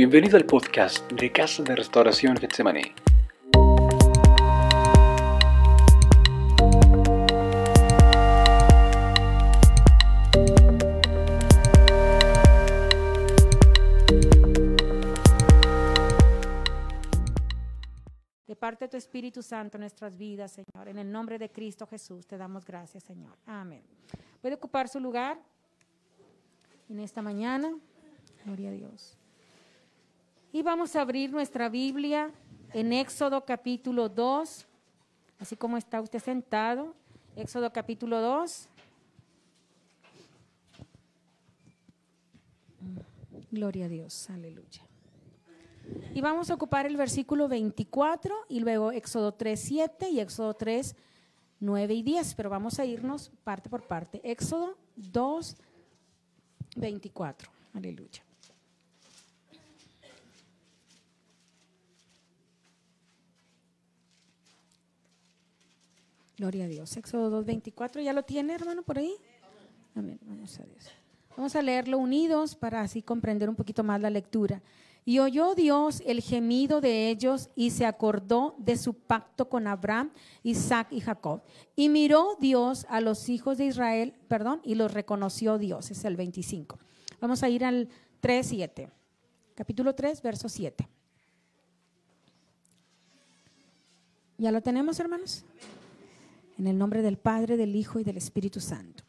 Bienvenido al podcast de Casa de Restauración Getsemaní. De parte de tu Espíritu Santo en nuestras vidas, Señor. En el nombre de Cristo Jesús te damos gracias, Señor. Amén. Puede ocupar su lugar en esta mañana. Gloria a Dios. Y vamos a abrir nuestra Biblia en Éxodo capítulo 2, así como está usted sentado. Éxodo capítulo 2. Gloria a Dios, aleluya. Y vamos a ocupar el versículo 24 y luego Éxodo 3, 7 y Éxodo 3, 9 y 10, pero vamos a irnos parte por parte. Éxodo 2, 24. Aleluya. Gloria a Dios. Éxodo 2, 24. ¿Ya lo tiene, hermano, por ahí? Amén. Vamos a Dios. Vamos a leerlo unidos para así comprender un poquito más la lectura. Y oyó Dios el gemido de ellos y se acordó de su pacto con Abraham, Isaac y Jacob. Y miró Dios a los hijos de Israel, perdón, y los reconoció Dios. Es el 25. Vamos a ir al 3, 7. Capítulo 3, verso 7. ¿Ya lo tenemos, hermanos? En el nombre del Padre, del Hijo y del Espíritu Santo.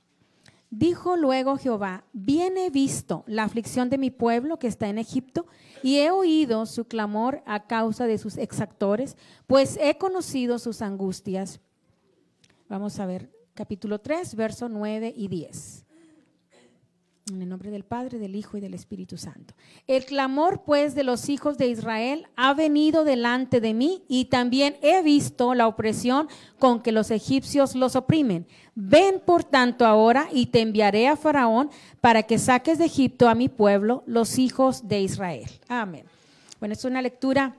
Dijo luego Jehová, bien he visto la aflicción de mi pueblo que está en Egipto, y he oído su clamor a causa de sus exactores, pues he conocido sus angustias. Vamos a ver capítulo 3, verso 9 y 10. En el nombre del Padre, del Hijo y del Espíritu Santo. El clamor, pues, de los hijos de Israel ha venido delante de mí y también he visto la opresión con que los egipcios los oprimen. Ven, por tanto, ahora y te enviaré a Faraón para que saques de Egipto a mi pueblo, los hijos de Israel. Amén. Bueno, es una lectura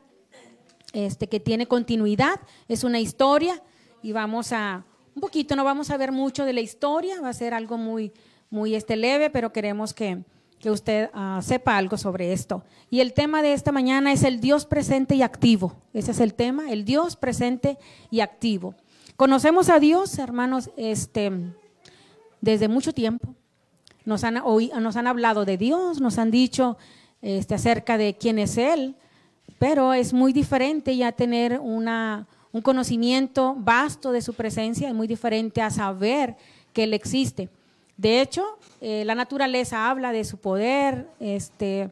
este, que tiene continuidad, es una historia y vamos a, un poquito, no vamos a ver mucho de la historia, va a ser algo muy muy este, leve, pero queremos que, que usted uh, sepa algo sobre esto. Y el tema de esta mañana es el Dios presente y activo. Ese es el tema, el Dios presente y activo. Conocemos a Dios, hermanos, este, desde mucho tiempo. Nos han, nos han hablado de Dios, nos han dicho este, acerca de quién es Él, pero es muy diferente ya tener una, un conocimiento vasto de su presencia, es muy diferente a saber que Él existe. De hecho, eh, la naturaleza habla de su poder, este,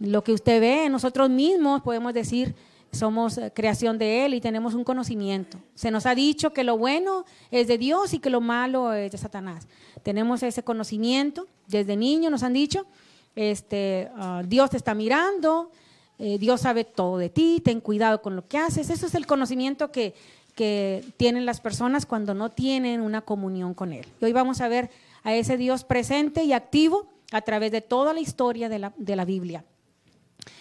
lo que usted ve, nosotros mismos podemos decir, somos eh, creación de Él y tenemos un conocimiento. Se nos ha dicho que lo bueno es de Dios y que lo malo es de Satanás. Tenemos ese conocimiento, desde niño nos han dicho, este, uh, Dios te está mirando, eh, Dios sabe todo de ti, ten cuidado con lo que haces. Eso es el conocimiento que, que tienen las personas cuando no tienen una comunión con Él. Y hoy vamos a ver a ese Dios presente y activo a través de toda la historia de la, de la Biblia.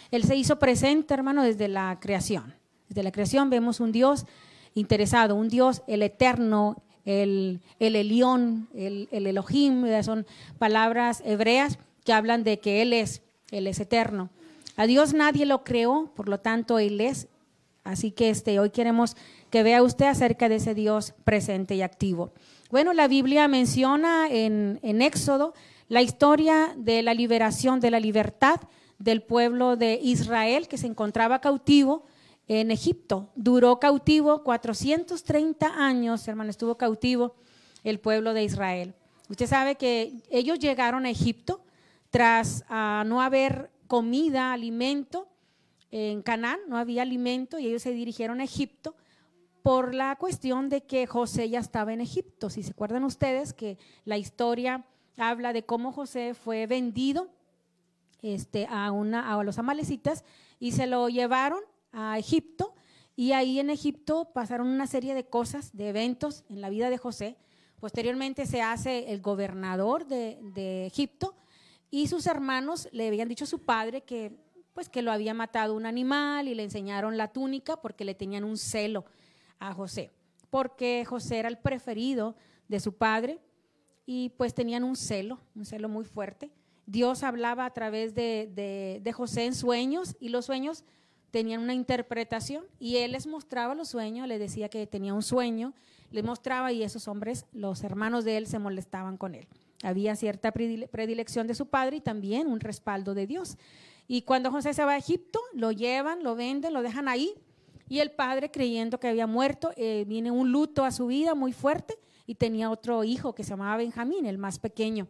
Él se hizo presente, hermano, desde la creación. Desde la creación vemos un Dios interesado, un Dios, el eterno, el, el Elión, el, el Elohim, son palabras hebreas que hablan de que Él es, Él es eterno. A Dios nadie lo creó, por lo tanto Él es. Así que este, hoy queremos que vea usted acerca de ese Dios presente y activo. Bueno, la Biblia menciona en, Éxodo la historia de la liberación, de la libertad del pueblo de Israel que se encontraba cautivo en Egipto. Duró cautivo 430 años, hermano, estuvo cautivo el pueblo de Israel. Usted sabe que ellos llegaron a Egipto tras uh, no haber comida, alimento en Canaán, no había alimento y ellos se dirigieron a Egipto por la cuestión de que José ya estaba en Egipto. Si se acuerdan ustedes que la historia habla de cómo José fue vendido este, a, una, a los amalecitas y se lo llevaron a Egipto y ahí en Egipto pasaron una serie de cosas, de eventos en la vida de José. Posteriormente se hace el gobernador de, de Egipto y sus hermanos le habían dicho a su padre que pues que lo había matado un animal y le enseñaron la túnica porque le tenían un celo a José, porque José era el preferido de su padre y pues tenían un celo, un celo muy fuerte. Dios hablaba a través de, de, José en sueños y los sueños tenían una interpretación y él les mostraba los sueños, le decía que tenía un sueño, les mostraba y esos hombres, los hermanos de él, se molestaban con él. Había cierta predilección de su padre y también un respaldo de Dios. Y cuando José se va a Egipto, lo llevan, lo venden, lo dejan ahí y el padre, creyendo que había muerto, eh, viene un luto a su vida muy fuerte y tenía otro hijo que se llamaba Benjamín, el más pequeño.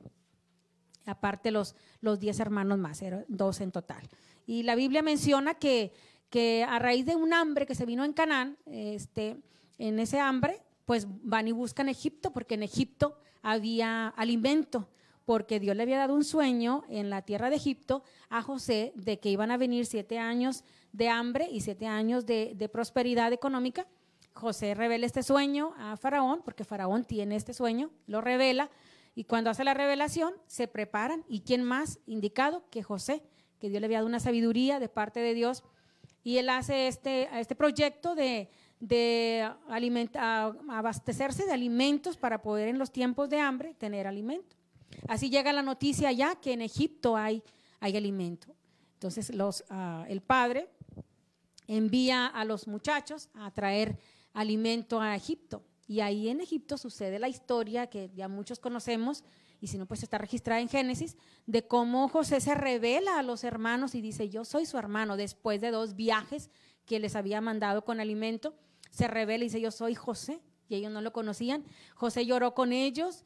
Aparte los, los diez hermanos más, eran dos en total. Y la Biblia menciona que que a raíz de un hambre que se vino en Canaán, este, en ese hambre, pues van y buscan Egipto, porque en Egipto había alimento, porque Dios le había dado un sueño en la tierra de Egipto a José de que iban a venir siete años de hambre y siete años de, de prosperidad económica. José revela este sueño a Faraón, porque Faraón tiene este sueño, lo revela, y cuando hace la revelación se preparan. ¿Y quién más indicado que José? Que Dios le había dado una sabiduría de parte de Dios y él hace este, este proyecto de, de abastecerse de alimentos para poder en los tiempos de hambre tener alimento. Así llega la noticia ya que en Egipto hay, hay alimento. Entonces los, ah, el padre envía a los muchachos a traer alimento a Egipto. Y ahí en Egipto sucede la historia que ya muchos conocemos y si no, pues está registrada en Génesis, de cómo José se revela a los hermanos y dice, yo soy su hermano, después de dos viajes que les había mandado con alimento, se revela y dice, yo soy José, y ellos no lo conocían. José lloró con ellos,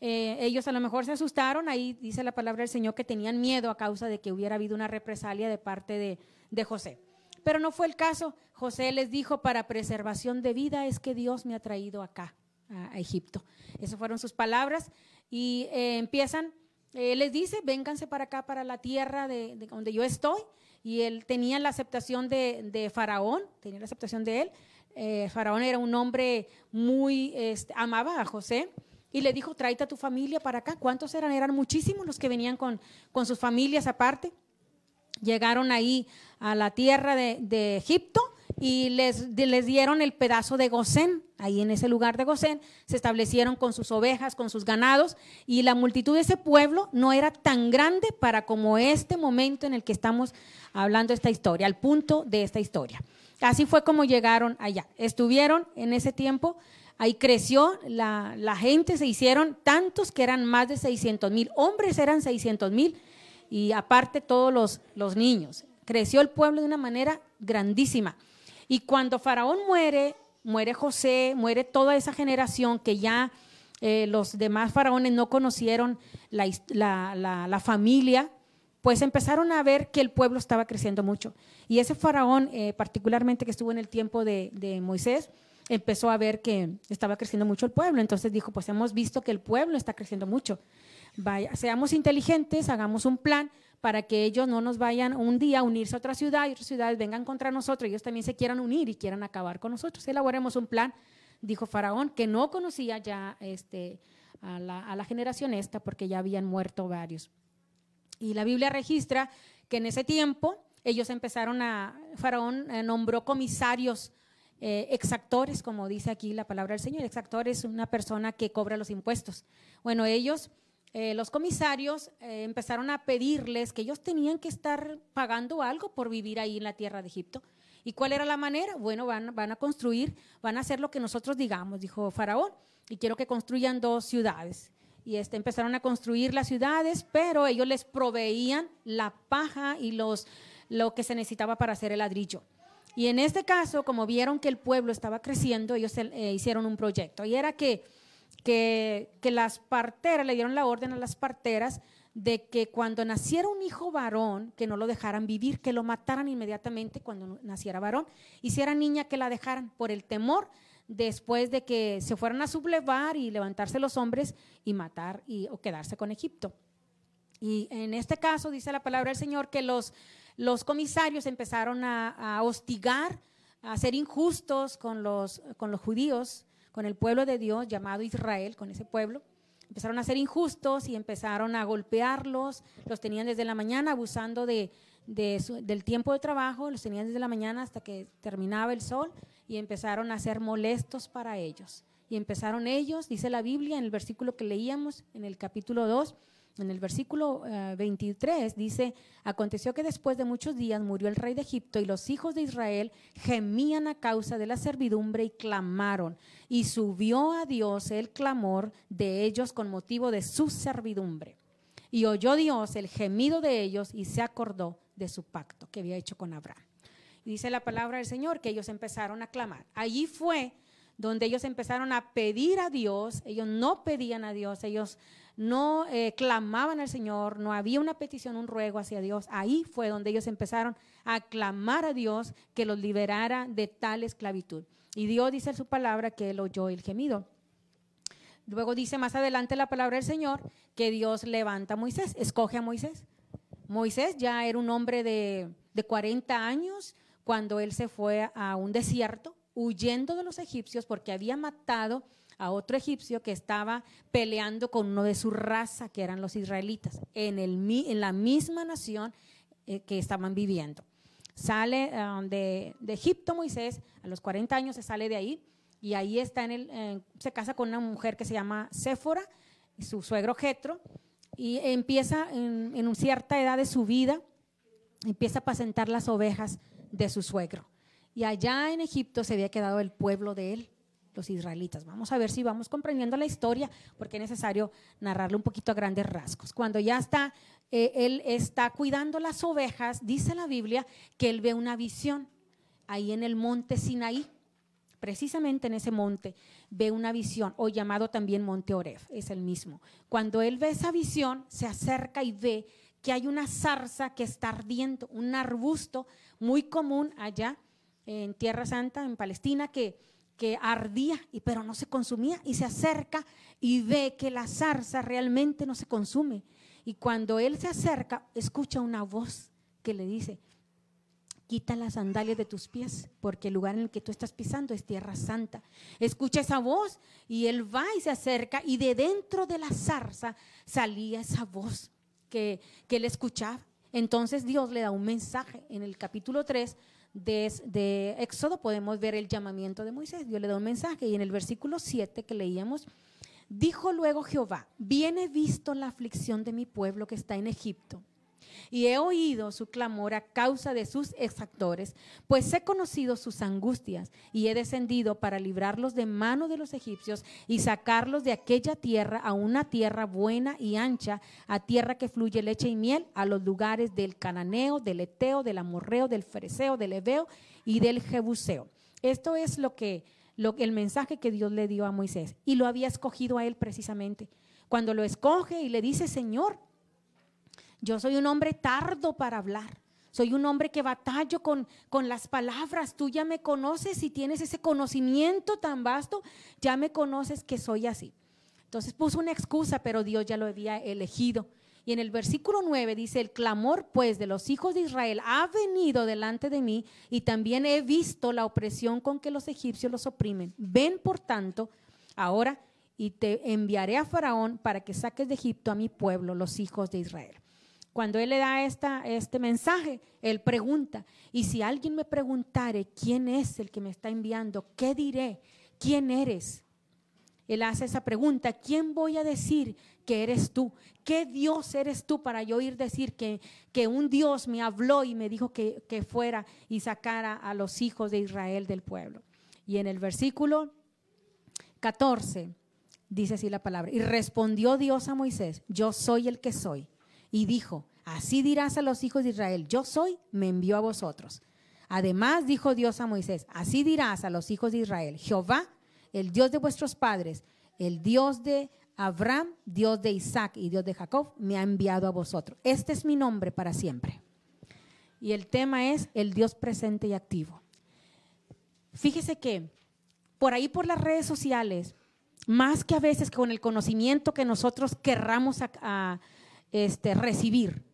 eh, ellos a lo mejor se asustaron, ahí dice la palabra del Señor que tenían miedo a causa de que hubiera habido una represalia de parte de, de José. Pero no fue el caso. José les dijo, para preservación de vida es que Dios me ha traído acá, a, Egipto. Esas fueron sus palabras y eh, empiezan, él les dice, vénganse para acá, para la tierra de, donde yo estoy. Y él tenía la aceptación de, Faraón, tenía la aceptación de él. Eh, Faraón era un hombre muy, este, amaba a José y le dijo, tráete a tu familia para acá. ¿Cuántos eran? Eran muchísimos los que venían con sus familias aparte. Llegaron ahí a la tierra de, Egipto y les, les dieron el pedazo de Gosén. Ahí en ese lugar de Gosén se establecieron con sus ovejas, con sus ganados, y la multitud de ese pueblo no era tan grande para como este momento en el que estamos hablando esta historia, al punto de esta historia. Así fue como llegaron allá. Estuvieron en ese tiempo, ahí creció la, la gente, se hicieron tantos que eran más de 600 mil, hombres eran 600 mil, y aparte todos los, los niños. Creció el pueblo de una manera grandísima. Y cuando Faraón muere, muere José, muere toda esa generación que ya eh, los demás faraones no conocieron la, familia, pues empezaron a ver que el pueblo estaba creciendo mucho. Y ese faraón, eh, particularmente que estuvo en el tiempo de, de Moisés, empezó a ver que estaba creciendo mucho el pueblo. Entonces dijo, pues hemos visto que el pueblo está creciendo mucho. Seamos inteligentes, hagamos un plan para que ellos no nos vayan un día a unirse a otra ciudad y otras ciudades vengan contra nosotros, ellos también se quieran unir y quieran acabar con nosotros. Elaboremos un plan, dijo Faraón, que no conocía ya este, a, la, generación esta porque ya habían muerto varios. Y la Biblia registra que en ese tiempo ellos empezaron a, Faraón eh, nombró comisarios eh, exactores, como dice aquí la palabra del Señor. Exactor es una persona que cobra los impuestos. Bueno, ellos eh, los comisarios eh, empezaron a pedirles que ellos tenían que estar pagando algo por vivir ahí en la tierra de Egipto. ¿Y cuál era la manera? Bueno, van, van a construir, van a hacer lo que nosotros digamos, dijo Faraón, y quiero que construyan dos ciudades. Y este, empezaron a construir las ciudades, pero ellos les proveían la paja y los, lo que se necesitaba para hacer el ladrillo. Y en este caso, como vieron que el pueblo estaba creciendo, ellos eh, hicieron un proyecto. Y era que que, las parteras, le dieron la orden a las parteras de que cuando naciera un hijo varón, que no lo dejaran vivir, que lo mataran inmediatamente cuando naciera varón, y si era niña, que la dejaran por el temor después de que se fueran a sublevar y levantarse los hombres y matar y, o quedarse con Egipto. Y en este caso dice la palabra del Señor que los, los comisarios empezaron a, a hostigar, a ser injustos con los, con los judíos, con el pueblo de Dios llamado Israel, con ese pueblo. Empezaron a ser injustos y empezaron a golpearlos, los tenían desde la mañana abusando de, del tiempo de trabajo, los tenían desde la mañana hasta que terminaba el sol y empezaron a ser molestos para ellos. Y empezaron ellos, dice la Biblia en el versículo que leíamos en el capítulo 2, en el versículo eh, 23 dice, aconteció que después de muchos días murió el rey de Egipto y los hijos de Israel gemían a causa de la servidumbre y clamaron. Y subió a Dios el clamor de ellos con motivo de su servidumbre. Y oyó Dios el gemido de ellos y se acordó de su pacto que había hecho con Abraham. Y dice la palabra del Señor que ellos empezaron a clamar. Allí fue donde ellos empezaron a pedir a Dios, ellos no pedían a Dios, ellos no eh, clamaban al Señor, no había una petición, un ruego hacia Dios. Ahí fue donde ellos empezaron a clamar a Dios que los liberara de tal esclavitud. Y Dios dice en su palabra que él oyó el gemido. Luego dice más adelante la palabra del Señor que Dios levanta a Moisés, escoge a Moisés. Moisés ya era un hombre de, de 40 años cuando él se fue a un desierto huyendo de los egipcios porque había matado a otro egipcio que estaba peleando con uno de su raza, que eran los israelitas, en, el, en la misma nación eh, que estaban viviendo. Sale ah, de, Egipto Moisés, a los 40 años se sale de ahí y ahí está en el, se casa con una mujer que se llama Séfora, su suegro Jetro, y empieza en, en cierta edad de su vida, empieza a apacentar las ovejas de su suegro. Y allá en Egipto se había quedado el pueblo de él, los israelitas. Vamos a ver si vamos comprendiendo la historia, porque es necesario narrarle un poquito a grandes rasgos. Cuando ya está, eh, él está cuidando las ovejas, dice la Biblia que él ve una visión ahí en el monte Sinaí. Precisamente en ese monte ve una visión, o llamado también Monte Oref, es el mismo. Cuando él ve esa visión, se acerca y ve que hay una zarza que está ardiendo, un arbusto muy común allá en Tierra Santa, en Palestina, que que ardía, y, pero no se consumía, y se acerca y ve que la zarza realmente no se consume. Y cuando él se acerca, escucha una voz que le dice, quita las sandalias de tus pies, porque el lugar en el que tú estás pisando es tierra santa. Escucha esa voz y él va y se acerca y de dentro de la zarza salía esa voz que, que él escuchaba. Entonces Dios le da un mensaje en el capítulo 3 de, Éxodo podemos ver el llamamiento de Moisés. Dios le da un mensaje y en el versículo 7 que leíamos, dijo luego Jehová, viene visto la aflicción de mi pueblo que está en Egipto y he oído su clamor a causa de sus exactores, pues he conocido sus angustias y he descendido para librarlos de mano de los egipcios y sacarlos de aquella tierra a una tierra buena y ancha, a tierra que fluye leche y miel, a los lugares del cananeo, del eteo, del amorreo, del fereceo, del ebeo y del jebuseo. Esto es lo que, el mensaje que Dios le dio a Moisés y lo había escogido a él precisamente. Cuando lo escoge y le dice, Señor, yo soy un hombre tardo para hablar. Soy un hombre que batallo con, con las palabras. Tú ya me conoces y tienes ese conocimiento tan vasto. Ya me conoces que soy así. Entonces puso una excusa, pero Dios ya lo había elegido. Y en el versículo 9 dice, el clamor pues de los hijos de Israel ha venido delante de mí y también he visto la opresión con que los egipcios los oprimen. Ven por tanto ahora y te enviaré a Faraón para que saques de Egipto a mi pueblo, los hijos de Israel. Cuando él le da esta, este mensaje, él pregunta, y si alguien me preguntare quién es el que me está enviando, ¿qué diré? ¿Quién eres? Él hace esa pregunta, ¿quién voy a decir que eres tú? ¿Qué Dios eres tú para yo oír decir que, que un Dios me habló y me dijo que, que fuera y sacara a los hijos de Israel del pueblo? Y en el versículo 14 dice así la palabra, y respondió Dios a Moisés, yo soy el que soy y dijo, así dirás a los hijos de Israel, yo soy, me envió a vosotros. Además dijo Dios a Moisés, así dirás a los hijos de Israel, Jehová, el Dios de vuestros padres, el Dios de Abraham, Dios de Isaac y Dios de Jacob, me ha enviado a vosotros. Este es mi nombre para siempre. Y el tema es el Dios presente y activo. Fíjese que por ahí por las redes sociales, más que a veces con el conocimiento que nosotros querramos a, este, recibir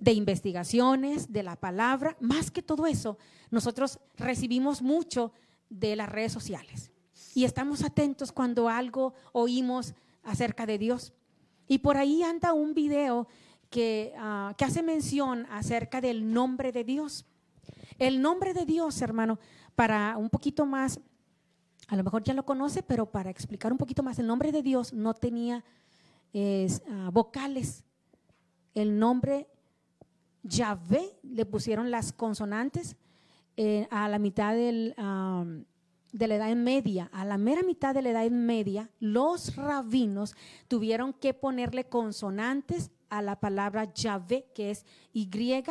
de investigaciones, de la palabra, más que todo eso, nosotros recibimos mucho de las redes sociales y estamos atentos cuando algo oímos acerca de Dios. Y por ahí anda un video que, ah, que hace mención acerca del nombre de Dios. El nombre de Dios, hermano, para un poquito más, a lo mejor ya lo conoce, pero para explicar un poquito más, el nombre de Dios no tenía ah, vocales. El nombre Yahvé le pusieron las consonantes eh, a la mitad del, de la Edad Media, a la mera mitad de la Edad Media, los rabinos tuvieron que ponerle consonantes a la palabra Yahvé, que es Y-H-W-H,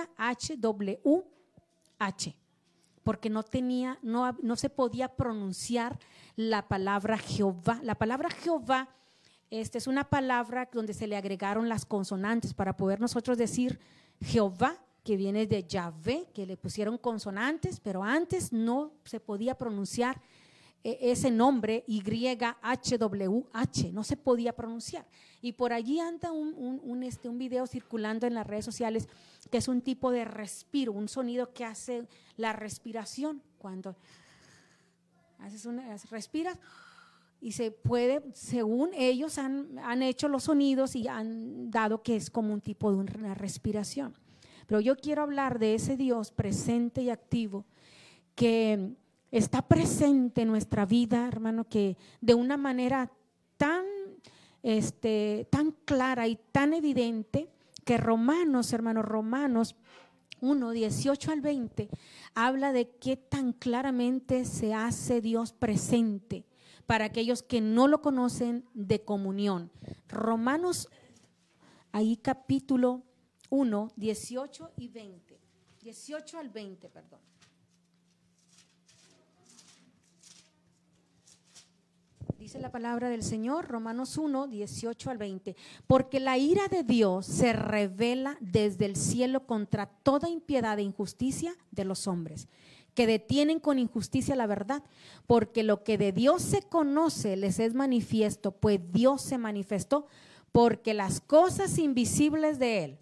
porque no tenía, no, no se podía pronunciar la palabra Jehová. La palabra Jehová este, es una palabra donde se le agregaron las consonantes para poder nosotros decir Jehová, que viene de Yahvé, que le pusieron consonantes, pero antes no se podía pronunciar eh, ese nombre YHWH, no se podía pronunciar. Y por allí anda un, un, un, este, un video circulando en las redes sociales que es un tipo de respiro, un sonido que hace la respiración cuando haces una, respiras y se puede, según ellos han, han hecho los sonidos y han dado que es como un tipo de una respiración. Pero yo quiero hablar de ese Dios presente y activo que está presente en nuestra vida, hermano, que de una manera tan, este, tan clara y tan evidente que Romanos, hermanos, Romanos 1, 18 al 20, habla de qué tan claramente se hace Dios presente para aquellos que no lo conocen de comunión. Romanos, ahí capítulo 1, 18 y 20. 18 al 20, perdón. Dice la palabra del Señor, Romanos 1, 18 al 20. Porque la ira de Dios se revela desde el cielo contra toda impiedad e injusticia de los hombres, que detienen con injusticia la verdad. Porque lo que de Dios se conoce les es manifiesto, pues Dios se manifestó, porque las cosas invisibles de Él,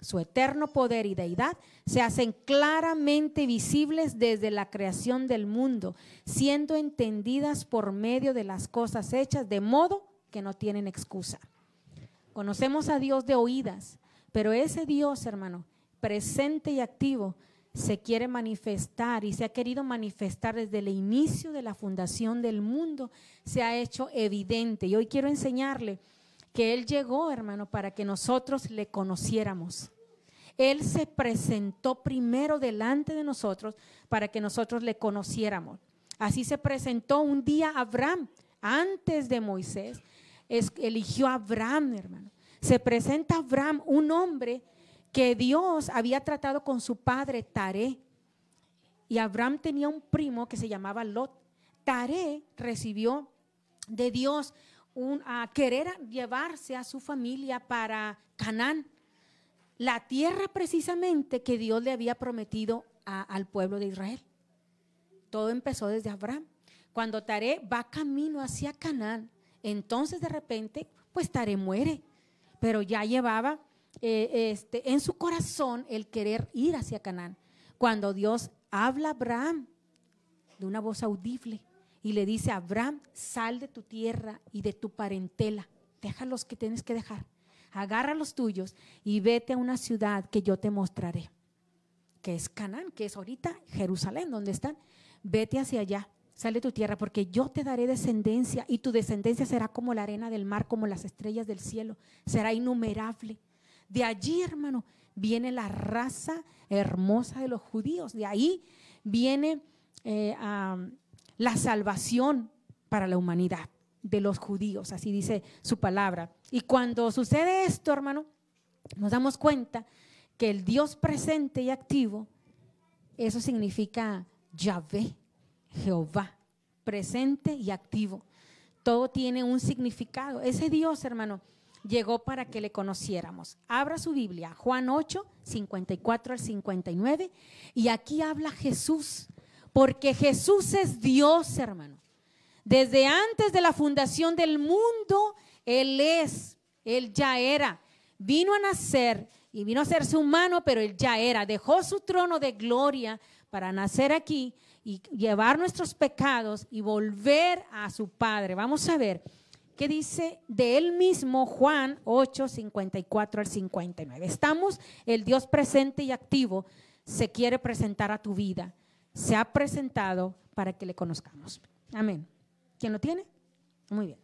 su eterno poder y deidad, se hacen claramente visibles desde la creación del mundo, siendo entendidas por medio de las cosas hechas, de modo que no tienen excusa. Conocemos a Dios de oídas, pero ese Dios, hermano, presente y activo, se quiere manifestar y se ha querido manifestar desde el inicio de la fundación del mundo, se ha hecho evidente. Y hoy quiero enseñarle que Él llegó, hermano, para que nosotros le conociéramos. Él se presentó primero delante de nosotros para que nosotros le conociéramos. Así se presentó un día Abraham, antes de Moisés, eligió a Abraham, hermano. Se presenta Abraham, un hombre que Dios había tratado con su padre Taré. Y Abraham tenía un primo que se llamaba Lot. Taré recibió de Dios un, a querer llevarse a su familia para Canaán, la tierra precisamente que Dios le había prometido al pueblo de Israel. Todo empezó desde Abraham. Cuando Taré va camino hacia Canaán, entonces de repente, pues Taré muere, pero ya llevaba eh, este, en su corazón el querer ir hacia Canaán. Cuando Dios habla a Abraham de una voz audible y le dice Abraham, sal de tu tierra y de tu parentela, deja los que tienes que dejar, agarra los tuyos y vete a una ciudad que yo te mostraré, que es Canaán, que es ahorita Jerusalén, donde están. Vete hacia allá, sal de tu tierra, porque yo te daré descendencia y tu descendencia será como la arena del mar, como las estrellas del cielo, será innumerable. De allí, hermano, viene la raza hermosa de los judíos, de ahí viene eh, la salvación para la humanidad de los judíos, así dice su palabra. Y cuando sucede esto, hermano, nos damos cuenta que el Dios presente y activo, eso significa Yahvé, Jehová, presente y activo. Todo tiene un significado. Ese Dios, hermano, llegó para que le conociéramos. Abra su Biblia, Juan 8, 54 al 59, y aquí habla Jesús, porque Jesús es Dios, hermano. Desde antes de la fundación del mundo, Él es, Él ya era. Vino a nacer y vino a hacerse humano, pero Él ya era. Dejó su trono de gloria para nacer aquí y llevar nuestros pecados y volver a su Padre. Vamos a ver dice de Él mismo Juan 8, 54 al 59. Estamos, el Dios presente y activo se quiere presentar a tu vida. Se ha presentado para que le conozcamos. Amén. ¿Quién lo tiene? Muy bien.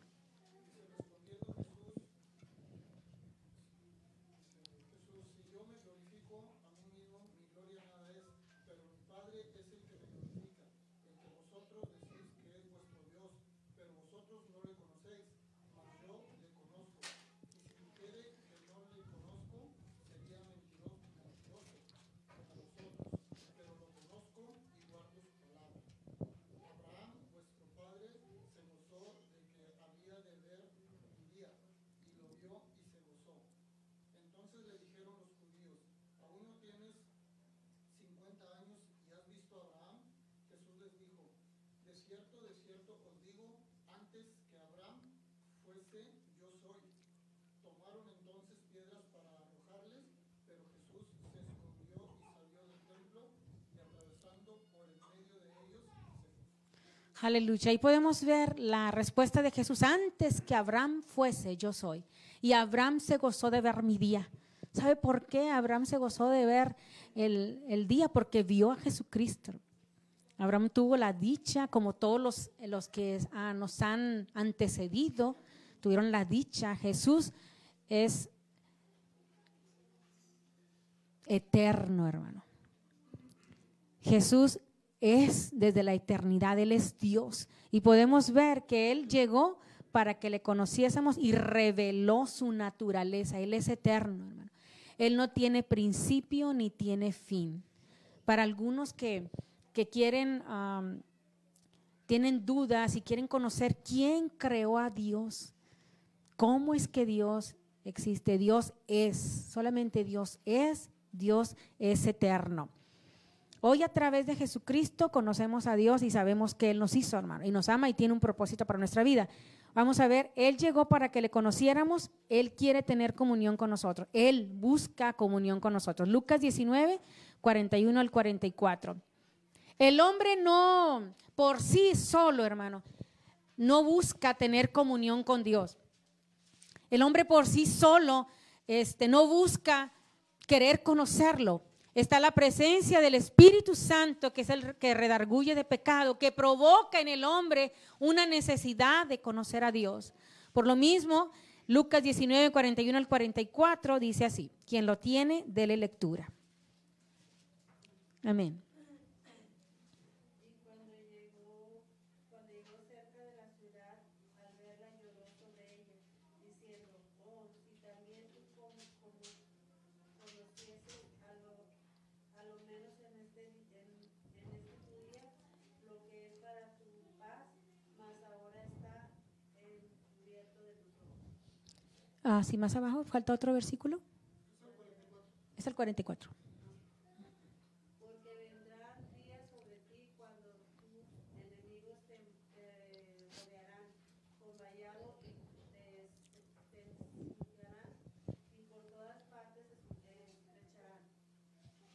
40 años y has visto a Abraham? Jesús les dijo, de cierto, de cierto os digo, antes que Abraham fuese, yo soy. Tomaron entonces piedras para arrojarles, pero Jesús se escondió y salió del templo y atravesando por el medio de ellos se fue. Aleluya. Y podemos ver la respuesta de Jesús antes que Abraham fuese, yo soy. Y Abraham se gozó de ver mi día. ¿Sabe por qué Abraham se gozó de ver el, día? Porque vio a Jesucristo. Abraham tuvo la dicha, como todos los, los que ah, nos han antecedido, tuvieron la dicha. Jesús es eterno, hermano. Jesús es desde la eternidad, Él es Dios. Y podemos ver que Él llegó para que le conociésemos y reveló su naturaleza. Él es eterno. Él no tiene principio ni tiene fin. Para algunos que, que quieren, tienen dudas y quieren conocer quién creó a Dios, cómo es que Dios existe. Dios es, solamente Dios es, Dios es eterno. Hoy a través de Jesucristo conocemos a Dios y sabemos que Él nos hizo, hermano, y nos ama y tiene un propósito para nuestra vida. Vamos a ver, Él llegó para que le conociéramos, Él quiere tener comunión con nosotros, Él busca comunión con nosotros. Lucas 19, 41 al 44. El hombre no, por sí solo, hermano, no busca tener comunión con Dios. El hombre por sí solo este, no busca querer conocerlo. Está la presencia del Espíritu Santo, que es el que redarguye de pecado, que provoca en el hombre una necesidad de conocer a Dios. Por lo mismo, Lucas 19, 41 al 44 dice así, quien lo tiene, dele lectura. Amén. Y cuando llegó, cuando llegó cerca de la ciudad, al verla lloró sobre ella, diciendo, oh, si también tú como, como conocieses a lo, a lo menos en este, en, en este tu día, lo que es para tu paz, mas ahora está encubierto de tus ojos. Ah, sí, más abajo, falta otro versículo. Es el 44. Porque vendrán días sobre ti cuando tus enemigos te, te rodearán con vallado y te, te juzgarán y por todas partes te estrecharán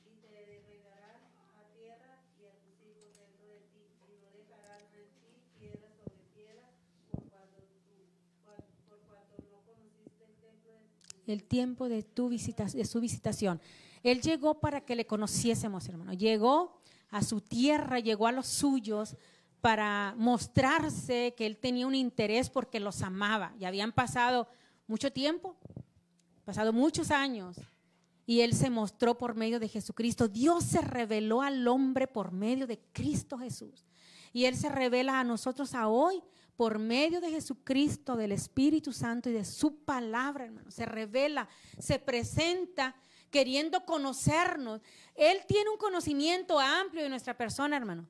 y te derribarán a tierra y a tus hijos dentro de ti y no dejarán en ti piedra sobre piedra por cuanto, tú, por, por cuanto no conociste el templo de tu el tiempo de, tu visita, de su visitación. Él llegó para que le conociésemos, hermano. Llegó a su tierra, llegó a los suyos para mostrarse que él tenía un interés porque los amaba. Y habían pasado mucho tiempo, pasado muchos años, y él se mostró por medio de Jesucristo. Dios se reveló al hombre por medio de Cristo Jesús. Y él se revela a nosotros a hoy por medio de Jesucristo, del Espíritu Santo y de su palabra, hermano. Se revela, se presenta queriendo conocernos. Él tiene un conocimiento amplio de nuestra persona, hermano,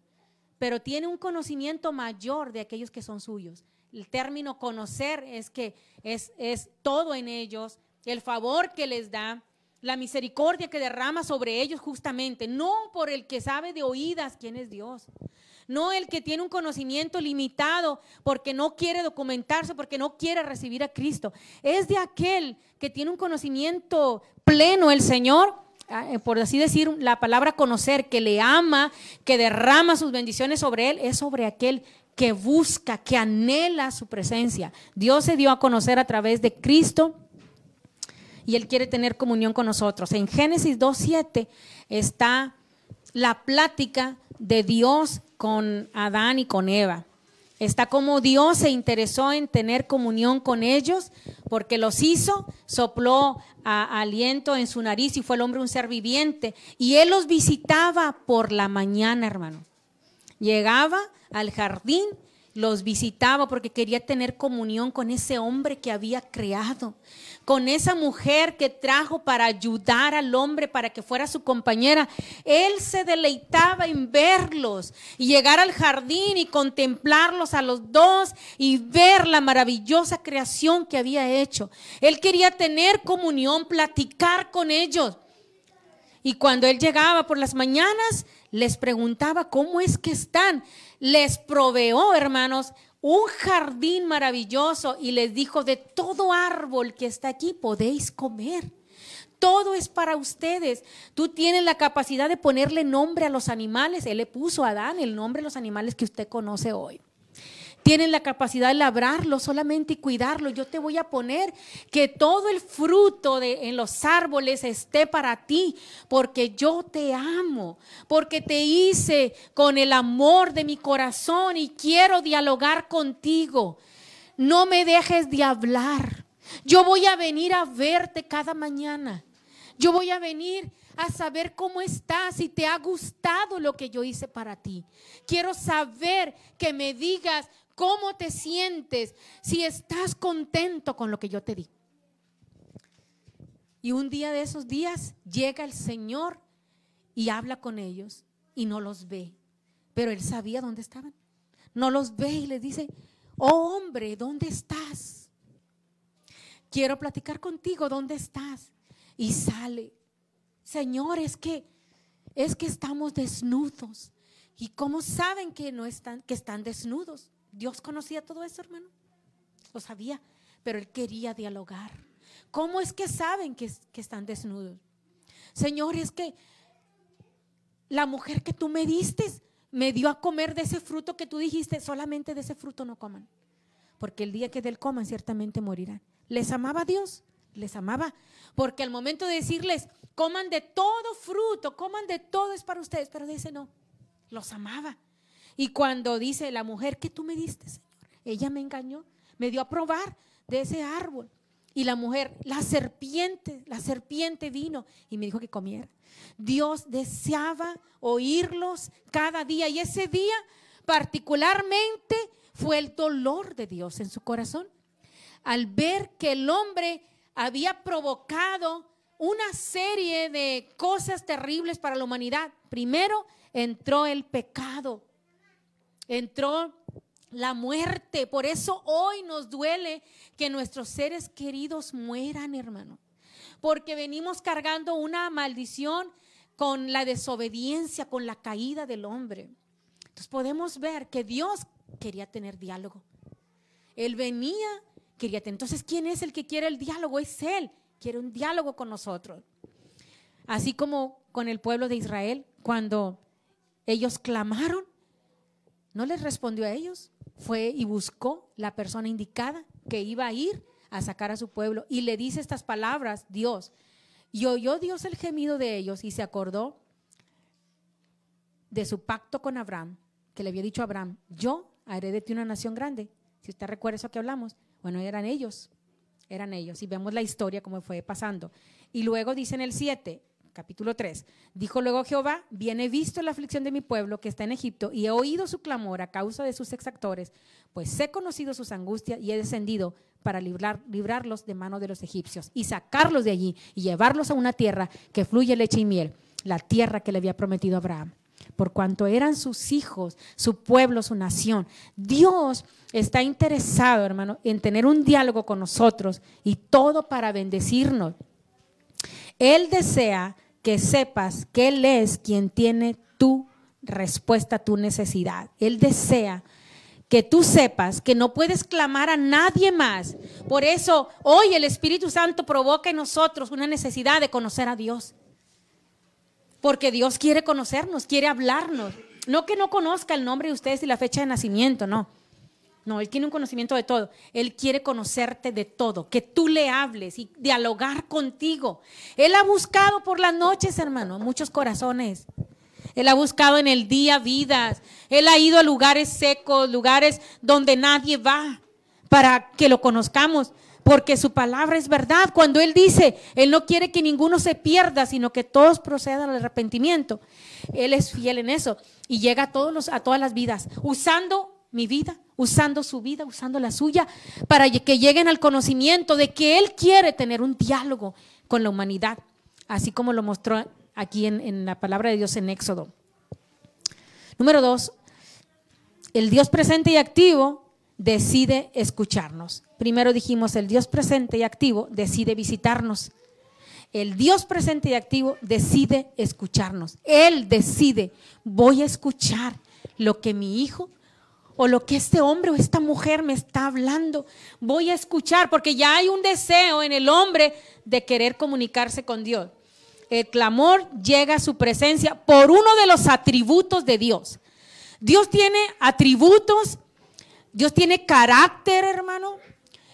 pero tiene un conocimiento mayor de aquellos que son suyos. El término conocer es que es, es todo en ellos, el favor que les da, la misericordia que derrama sobre ellos justamente, no por el que sabe de oídas quién es Dios, no el que tiene un conocimiento limitado porque no quiere documentarse, porque no quiere recibir a Cristo. Es de aquel que tiene un conocimiento pleno el Señor, ah, eh, por así decir, la palabra conocer, que le ama, que derrama sus bendiciones sobre él, es sobre aquel que busca, que anhela su presencia. Dios se dio a conocer a través de Cristo y Él quiere tener comunión con nosotros. En Génesis 2.7 está la plática de Dios con Adán y con Eva. Está como Dios se interesó en tener comunión con ellos porque los hizo, sopló aliento en su nariz y fue el hombre un ser viviente. Y Él los visitaba por la mañana, hermano. Llegaba al jardín, los visitaba porque quería tener comunión con ese hombre que había creado, con esa mujer que trajo para ayudar al hombre, para que fuera su compañera. Él se deleitaba en verlos y llegar al jardín y contemplarlos a los dos y ver la maravillosa creación que había hecho. Él quería tener comunión, platicar con ellos. Y cuando él llegaba por las mañanas, les preguntaba cómo es que están. Les proveó, hermanos, un jardín maravilloso y les dijo, de todo árbol que está aquí podéis comer. Todo es para ustedes. Tú tienes la capacidad de ponerle nombre a los animales. Él le puso a Adán el nombre a los animales que usted conoce hoy. Tienen la capacidad de labrarlo solamente y cuidarlo. Yo te voy a poner que todo el fruto de, en los árboles esté para ti, porque yo te amo, porque te hice con el amor de mi corazón y quiero dialogar contigo. No me dejes de hablar. Yo voy a venir a verte cada mañana. Yo voy a venir a saber cómo estás, si te ha gustado lo que yo hice para ti. Quiero saber que me digas cómo te sientes, si estás contento con lo que yo te di. Y un día de esos días llega el Señor y habla con ellos y no los ve. Pero él sabía dónde estaban. No los ve y les dice, oh hombre, ¿dónde estás? Quiero platicar contigo, ¿dónde estás? Y sale, Señor, es que es que estamos desnudos. ¿Y cómo saben que no están que están desnudos? Dios conocía todo eso, hermano. Lo sabía, pero él quería dialogar. ¿Cómo es que saben que, están desnudos? Señor, es que la mujer que tú me diste me dio a comer de ese fruto que tú dijiste, solamente de ese fruto no coman. Porque el día que del coman ciertamente morirán. ¿Les amaba Dios? Les amaba. Porque al momento de decirles, coman de todo fruto, coman de todo es para ustedes, pero dice no, los amaba. Y cuando dice la mujer que tú me diste, Señor, ella me engañó, me dio a probar de ese árbol. Y la mujer, la serpiente, la serpiente vino y me dijo que comiera. Dios deseaba oírlos cada día y ese día particularmente fue el dolor de Dios en su corazón. Al ver que el hombre había provocado una serie de cosas terribles para la humanidad. Primero entró el pecado entró la muerte. Por eso hoy nos duele que nuestros seres queridos mueran, hermano. Porque venimos cargando una maldición con la desobediencia, con la caída del hombre. Entonces podemos ver que Dios quería tener diálogo. Él venía, quería tener. Entonces, ¿quién es el que quiere el diálogo? Es Él. Quiere un diálogo con nosotros. Así como con el pueblo de Israel, cuando ellos clamaron, no les respondió a ellos. Fue y buscó la persona indicada que iba a ir a sacar a su pueblo. Y le dice estas palabras, Dios. Y oyó Dios el gemido de ellos y se acordó de su pacto con Abraham, que le había dicho a Abraham, yo haré de ti una nación grande. Si usted recuerda eso que hablamos, bueno, eran ellos, eran ellos. Y vemos la historia como fue pasando. Y luego dice en el 7, capítulo 3. Dijo luego Jehová, bien he visto la aflicción de mi pueblo que está en Egipto y he oído su clamor a causa de sus exactores, pues he conocido sus angustias y he descendido para librar, librarlos de mano de los egipcios y sacarlos de allí y llevarlos a una tierra que fluye leche y miel, la tierra que le había prometido Abraham. Por cuanto eran sus hijos, su pueblo, su nación. Dios está interesado, hermano, en tener un diálogo con nosotros y todo para bendecirnos. Él desea que sepas que Él es quien tiene tu respuesta a tu necesidad. Él desea que tú sepas que no puedes clamar a nadie más. Por eso hoy el Espíritu Santo provoca en nosotros una necesidad de conocer a Dios. Porque Dios quiere conocernos, quiere hablarnos. No que no conozca el nombre de ustedes y la fecha de nacimiento, no. No, Él tiene un conocimiento de todo. Él quiere conocerte de todo, que tú le hables y dialogar contigo. Él ha buscado por las noches, hermano, muchos corazones. Él ha buscado en el día vidas. Él ha ido a lugares secos, lugares donde nadie va, para que lo conozcamos. Porque su palabra es verdad. Cuando Él dice, Él no quiere que ninguno se pierda, sino que todos procedan al arrepentimiento. Él es fiel en eso. Y llega a, todos los, a todas las vidas, usando mi vida, usando su vida, usando la suya, para que lleguen al conocimiento de que Él quiere tener un diálogo con la humanidad, así como lo mostró aquí en, la palabra de Dios en Éxodo. Número dos, el Dios presente y activo decide escucharnos. Primero dijimos, el Dios presente y activo decide visitarnos. El Dios presente y activo decide escucharnos. Él decide, voy a escuchar lo que mi hijo o lo que este hombre o esta mujer me está hablando. Voy a escuchar porque ya hay un deseo en el hombre de querer comunicarse con Dios. El clamor llega a su presencia por uno de los atributos de Dios. Dios tiene atributos, Dios tiene carácter, hermano,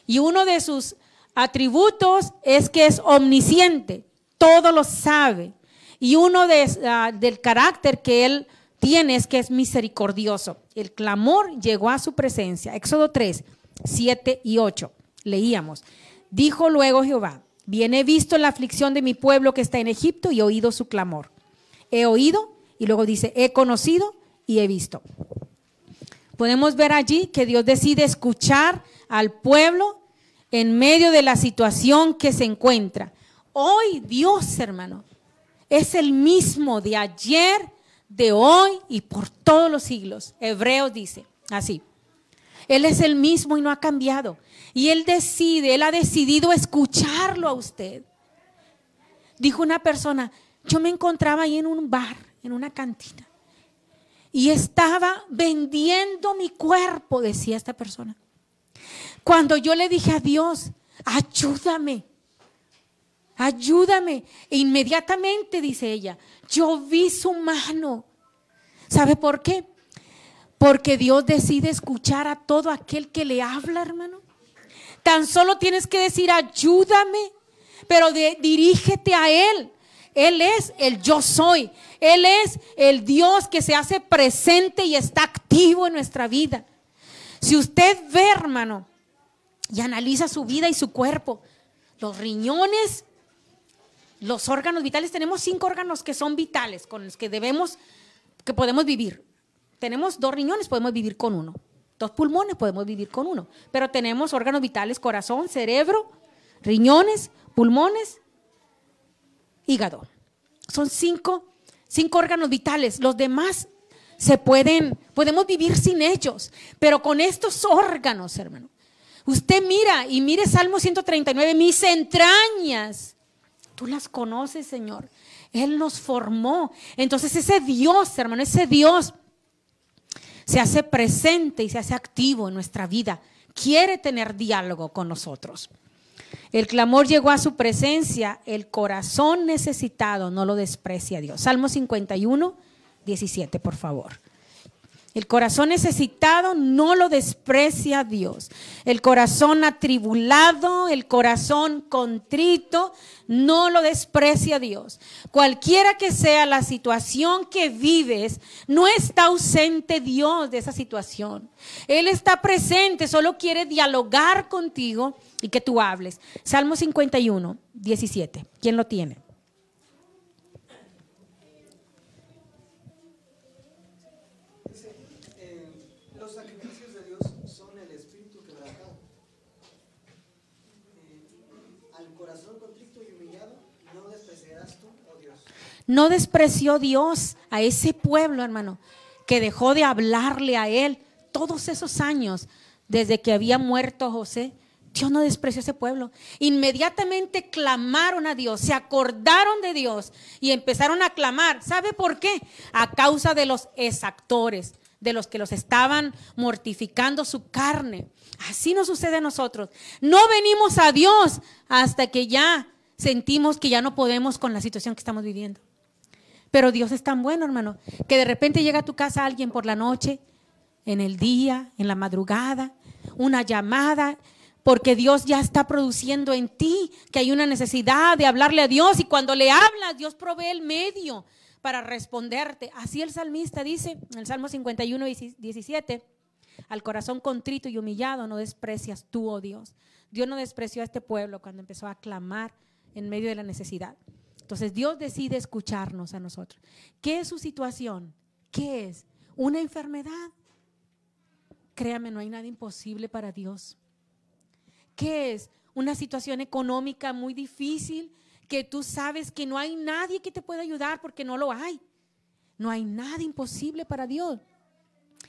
y uno de sus atributos es que es omnisciente, todo lo sabe. Y uno de, ah, del carácter que él tiene es que es misericordioso. El clamor llegó a su presencia. Éxodo 3, 7 y 8. Leíamos. Dijo luego Jehová, bien he visto la aflicción de mi pueblo que está en Egipto y he oído su clamor. He oído y luego dice, he conocido y he visto. Podemos ver allí que Dios decide escuchar al pueblo en medio de la situación que se encuentra. Hoy Dios, hermano, es el mismo de ayer, de hoy y por todos los siglos. Hebreos dice así. Él es el mismo y no ha cambiado. Y Él decide, Él ha decidido escucharlo a usted. Dijo una persona, yo me encontraba ahí en un bar, en una cantina, y estaba vendiendo mi cuerpo, decía esta persona. Cuando yo le dije a Dios, ayúdame, ayúdame. E inmediatamente, dice ella, yo vi su mano. ¿Sabe por qué? Porque Dios decide escuchar a todo aquel que le habla, hermano. Tan solo tienes que decir, ayúdame, pero dirígete a Él. Él es el yo soy. Él es el Dios que se hace presente y está activo en nuestra vida. Si usted ve, hermano, y analiza su vida y su cuerpo, los riñones los órganos vitales, tenemos cinco órganos que son vitales, con los que debemos, que podemos vivir. Tenemos dos riñones, podemos vivir con uno. Dos pulmones, podemos vivir con uno. Pero tenemos órganos vitales, corazón, cerebro, riñones, pulmones, hígado. Son cinco, cinco órganos vitales. Los demás se pueden, podemos vivir sin ellos. Pero con estos órganos, hermano, usted mira y mire Salmo 139, mis entrañas Tú las conoces, Señor. Él nos formó. Entonces ese Dios, hermano, ese Dios se hace presente y se hace activo en nuestra vida. Quiere tener diálogo con nosotros. El clamor llegó a su presencia, el corazón necesitado no lo desprecia Dios. Salmo 51, 17, por favor. El corazón necesitado no lo desprecia Dios. El corazón atribulado, el corazón contrito, no lo desprecia Dios. Cualquiera que sea la situación que vives, no está ausente Dios de esa situación. Él está presente, solo quiere dialogar contigo y que tú hables. Salmo 51, 17. ¿Quién lo tiene? No despreció Dios a ese pueblo, hermano, que dejó de hablarle a él todos esos años desde que había muerto José. Dios no despreció a ese pueblo. Inmediatamente clamaron a Dios, se acordaron de Dios y empezaron a clamar. ¿Sabe por qué? A causa de los exactores, de los que los estaban mortificando su carne. Así nos sucede a nosotros. No venimos a Dios hasta que ya sentimos que ya no podemos con la situación que estamos viviendo. Pero Dios es tan bueno, hermano, que de repente llega a tu casa alguien por la noche, en el día, en la madrugada, una llamada, porque Dios ya está produciendo en ti que hay una necesidad de hablarle a Dios y cuando le hablas, Dios provee el medio para responderte. Así el salmista dice en el Salmo 51, 17, al corazón contrito y humillado no desprecias tú, oh Dios. Dios no despreció a este pueblo cuando empezó a clamar en medio de la necesidad. Entonces Dios decide escucharnos a nosotros. ¿Qué es su situación? ¿Qué es? ¿Una enfermedad? Créame, no hay nada imposible para Dios. ¿Qué es? Una situación económica muy difícil que tú sabes que no hay nadie que te pueda ayudar porque no lo hay. No hay nada imposible para Dios.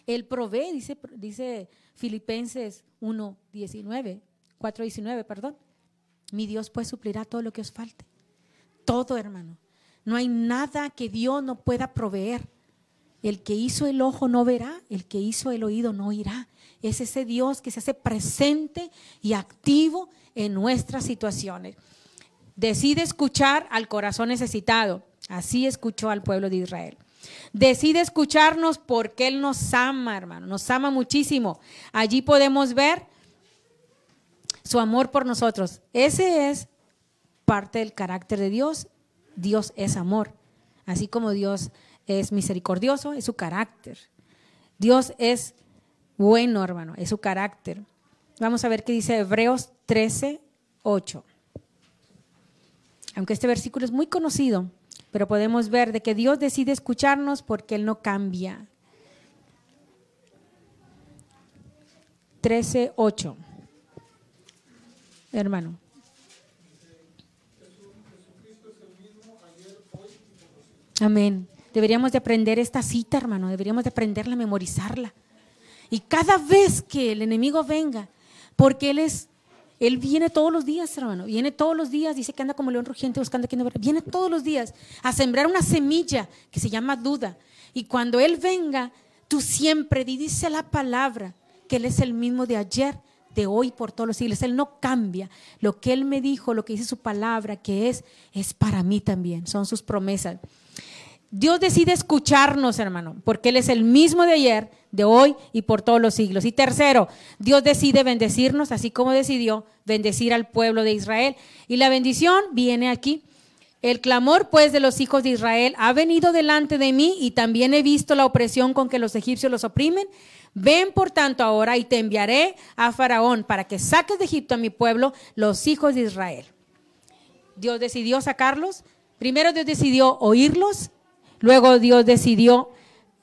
Él provee, dice, dice Filipenses 1, 19, 4, 19, perdón. Mi Dios pues suplirá todo lo que os falte todo, hermano. No hay nada que Dios no pueda proveer. El que hizo el ojo no verá, el que hizo el oído no oirá. Es ese Dios que se hace presente y activo en nuestras situaciones. Decide escuchar al corazón necesitado. Así escuchó al pueblo de Israel. Decide escucharnos porque Él nos ama, hermano. Nos ama muchísimo. Allí podemos ver su amor por nosotros. Ese es parte del carácter de Dios. Dios es amor. Así como Dios es misericordioso, es su carácter. Dios es bueno, hermano, es su carácter. Vamos a ver qué dice Hebreos 13, 8. Aunque este versículo es muy conocido, pero podemos ver de que Dios decide escucharnos porque Él no cambia. 13, 8. Hermano. Amén. Deberíamos de aprender esta cita, hermano. Deberíamos de aprenderla, memorizarla. Y cada vez que el enemigo venga, porque él es, él viene todos los días, hermano. Viene todos los días, dice que anda como león rugiente buscando a quien devorar. Viene todos los días a sembrar una semilla que se llama duda. Y cuando él venga, tú siempre di- dice la palabra que él es el mismo de ayer, de hoy, por todos los siglos. Él no cambia. Lo que él me dijo, lo que dice su palabra, que es, es para mí también. Son sus promesas. Dios decide escucharnos, hermano, porque Él es el mismo de ayer, de hoy y por todos los siglos. Y tercero, Dios decide bendecirnos, así como decidió bendecir al pueblo de Israel. Y la bendición viene aquí. El clamor, pues, de los hijos de Israel ha venido delante de mí y también he visto la opresión con que los egipcios los oprimen. Ven, por tanto, ahora y te enviaré a Faraón para que saques de Egipto a mi pueblo, los hijos de Israel. Dios decidió sacarlos. Primero Dios decidió oírlos, luego Dios decidió,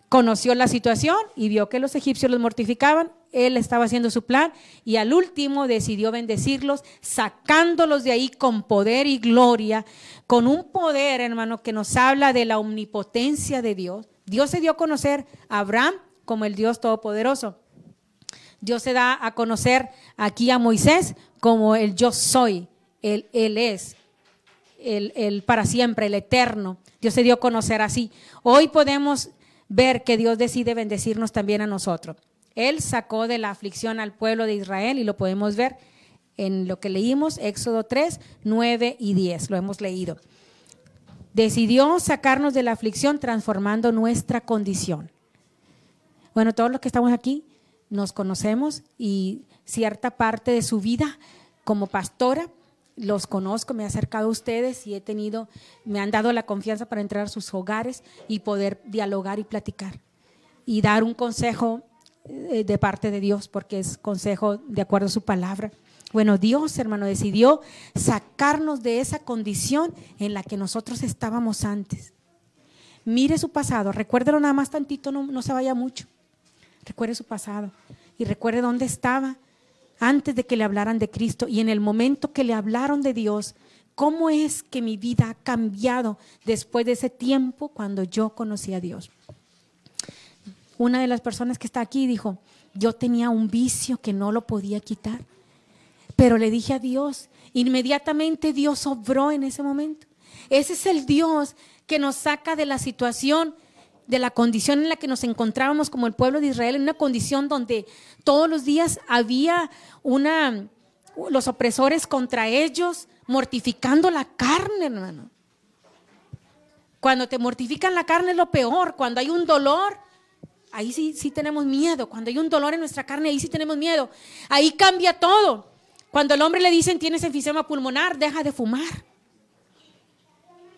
conoció la situación y vio que los egipcios los mortificaban. Él estaba haciendo su plan y al último decidió bendecirlos, sacándolos de ahí con poder y gloria, con un poder, hermano, que nos habla de la omnipotencia de Dios. Dios se dio a conocer a Abraham como el Dios Todopoderoso. Dios se da a conocer aquí a Moisés como el yo soy, él, él es, el, el para siempre, el eterno. Dios se dio a conocer así. Hoy podemos ver que Dios decide bendecirnos también a nosotros. Él sacó de la aflicción al pueblo de Israel y lo podemos ver en lo que leímos, Éxodo 3, 9 y 10, lo hemos leído. Decidió sacarnos de la aflicción transformando nuestra condición. Bueno, todos los que estamos aquí nos conocemos y cierta parte de su vida como pastora los conozco, me he acercado a ustedes y he tenido, me han dado la confianza para entrar a sus hogares y poder dialogar y platicar y dar un consejo eh, de parte de Dios, porque es consejo de acuerdo a su palabra. Bueno, Dios, hermano, decidió sacarnos de esa condición en la que nosotros estábamos antes. Mire su pasado, recuérdelo nada más tantito, no, no se vaya mucho. Recuerde su pasado y recuerde dónde estaba antes de que le hablaran de Cristo y en el momento que le hablaron de Dios, cómo es que mi vida ha cambiado después de ese tiempo cuando yo conocí a Dios. Una de las personas que está aquí dijo, yo tenía un vicio que no lo podía quitar, pero le dije a Dios, inmediatamente Dios obró en ese momento. Ese es el Dios que nos saca de la situación de la condición en la que nos encontrábamos como el pueblo de Israel, en una condición donde todos los días había una, los opresores contra ellos, mortificando la carne, hermano. Cuando te mortifican la carne es lo peor, cuando hay un dolor, ahí sí, sí tenemos miedo, cuando hay un dolor en nuestra carne, ahí sí tenemos miedo, ahí cambia todo. Cuando al hombre le dicen tienes enfisema pulmonar, deja de fumar.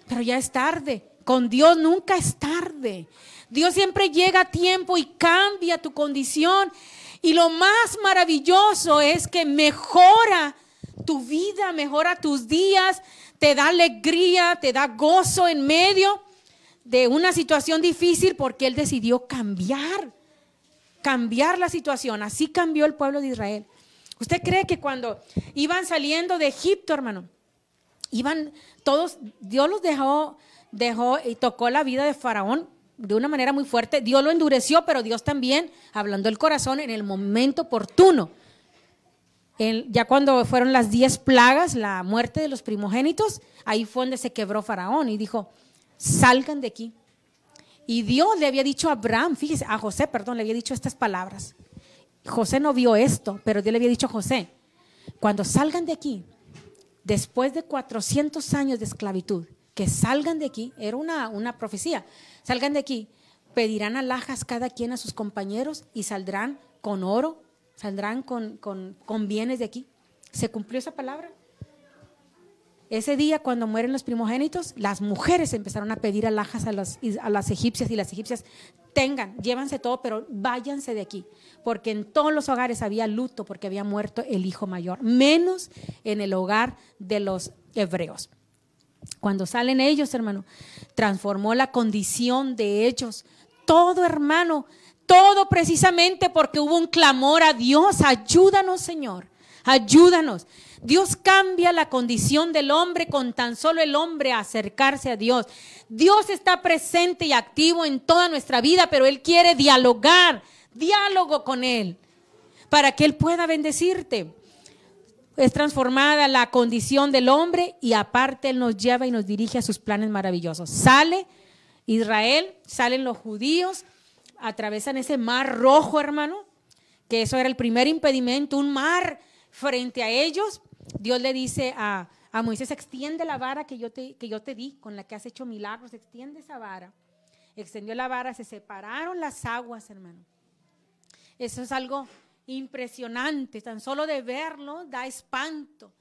Pero ya es tarde. Con Dios nunca es tarde. Dios siempre llega a tiempo y cambia tu condición. Y lo más maravilloso es que mejora tu vida, mejora tus días, te da alegría, te da gozo en medio de una situación difícil porque Él decidió cambiar, cambiar la situación. Así cambió el pueblo de Israel. ¿Usted cree que cuando iban saliendo de Egipto, hermano, iban todos, Dios los dejó dejó y tocó la vida de Faraón de una manera muy fuerte. Dios lo endureció, pero Dios también, hablando el corazón en el momento oportuno. Ya cuando fueron las diez plagas, la muerte de los primogénitos, ahí fue donde se quebró Faraón y dijo, salgan de aquí. Y Dios le había dicho a Abraham, fíjese, a José, perdón, le había dicho estas palabras. José no vio esto, pero Dios le había dicho a José, cuando salgan de aquí, después de 400 años de esclavitud, que salgan de aquí, era una, una profecía, salgan de aquí, pedirán alhajas cada quien a sus compañeros y saldrán con oro, saldrán con, con, bienes de aquí. ¿Se cumplió esa palabra? Ese día, cuando mueren los primogénitos, las mujeres empezaron a pedir alhajas a, los- a las egipcias y las egipcias, tengan, llévanse todo, pero váyanse de aquí, porque en todos los hogares había luto porque había muerto el hijo mayor, menos en el hogar de los hebreos. Cuando salen ellos, hermano, transformó la condición de ellos. Todo, hermano, todo precisamente porque hubo un clamor a Dios. Ayúdanos, Señor. Ayúdanos. Dios cambia la condición del hombre con tan solo el hombre acercarse a Dios. Dios está presente y activo en toda nuestra vida, pero Él quiere dialogar, diálogo con Él, para que Él pueda bendecirte es transformada la condición del hombre y aparte Él nos lleva y nos dirige a sus planes maravillosos. Sale Israel, salen los judíos, atravesan ese mar rojo, hermano, que eso era el primer impedimento, un mar frente a ellos. Dios le dice a, a Moisés, extiende la vara que yo, te, que yo te di, con la que has hecho milagros, extiende esa vara. Extendió la vara, se separaron las aguas, hermano. Eso es algo impresionante, tan solo de verlo da espanto.